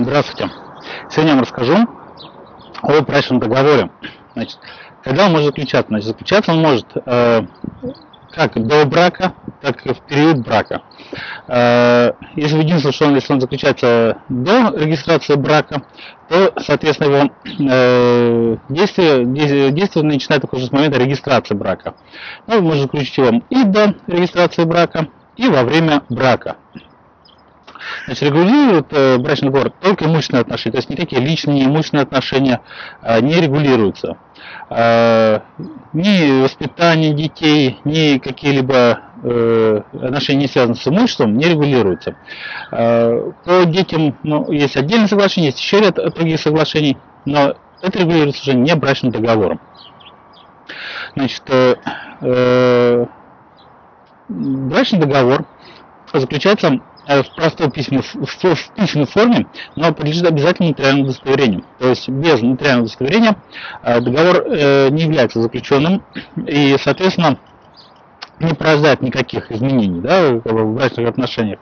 Здравствуйте. Сегодня я вам расскажу о брачном договоре. Значит, когда он может заключаться? Значит, заключаться он может э, как до брака, так и в период брака. Э, если единственное, что он, если он заключается до регистрации брака, то, соответственно, его э, действие, действие, начинает только с момента регистрации брака. Ну, можно заключить его и до регистрации брака, и во время брака. Значит, регулирует э, брачный договор только имущественные отношения, то есть никакие личные имущественные отношения э, не регулируются. Э, ни воспитание детей, ни какие-либо э, отношения, не связанные с имуществом, не регулируются. Э, по детям ну, есть отдельное соглашение, есть еще ряд других соглашений, но это регулируется уже не брачным договором. Значит, э, э, брачный договор заключается в простой письменной, в письменной форме, но подлежит обязательно нотариальному удостоверению. То есть без нотариального удостоверения э, договор э, не является заключенным и, соответственно, не порождает никаких изменений да, в брачных отношениях.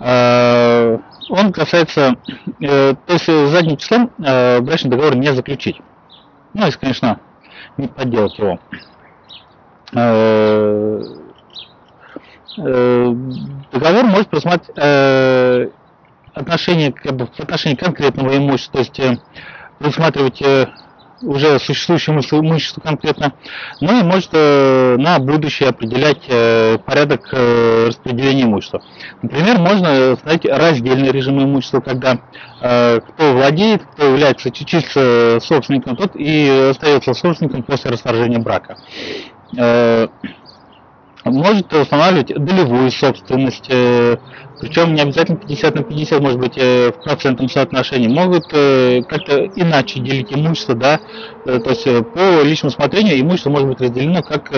Он касается, то есть задним числом брачный договор не заключить. Ну, если, конечно, не подделать его Э, договор может предусматривать э, отношение, как бы, в отношении конкретного имущества, то есть э, предусматривать уже существующее имущество конкретно, но и может на будущее определять порядок распределения имущества. Например, можно установить раздельный режим имущества, когда кто владеет, кто является числится собственником, тот и остается собственником после расторжения брака может устанавливать долевую собственность, э, причем не обязательно 50 на 50, может быть, э, в процентном соотношении, могут э, как-то иначе делить имущество, да, то есть по личному смотрению имущество может быть разделено, как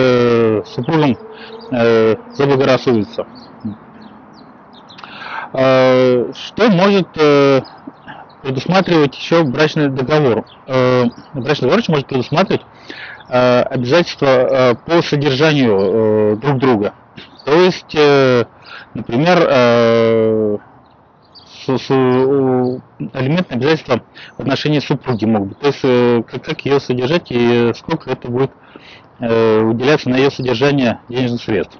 супругам заблагорассудится. Что может предусматривать еще брачный договор? Брачный договор может предусматривать обязательства э, по содержанию э, друг друга. То есть, например, алиментные обязательства в отношении супруги могут быть. То есть, как, как ее содержать и сколько это будет уделяться на ее содержание денежных средств.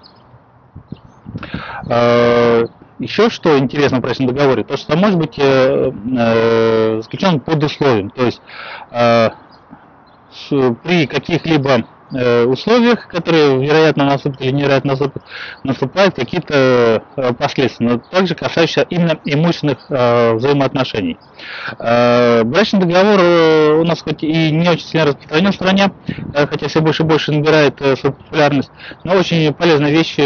Еще что интересно в брачном договоре, то что может быть заключен под условием. То есть при каких-либо э, условиях, которые вероятно наступят или невероятно наступят, наступают какие-то э, последствия, но также касающиеся именно имущественных э, взаимоотношений. Брачный договор у нас хоть и не очень сильно распространен в стране, хотя все больше и больше набирает свою популярность, но очень полезная вещь,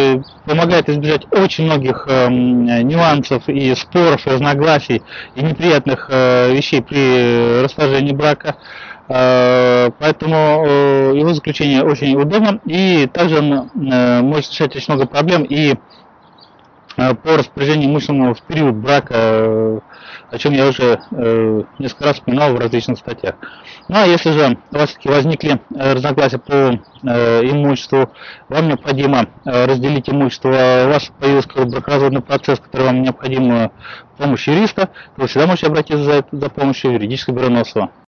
помогает избежать очень многих нюансов и споров, и разногласий, и неприятных вещей при расторжении брака. Э, поэтому э, его заключение очень удобно и также он э, может решать очень много проблем и по распоряжению имущественного в период брака, о чем я уже несколько раз вспоминал в различных статьях. Ну а если же у вас таки возникли разногласия по имуществу, вам необходимо разделить имущество, у вас появился бракоразводный процесс, который вам необходим помощь юриста, то вы всегда можете обратиться за, за помощью в юридическое бюро.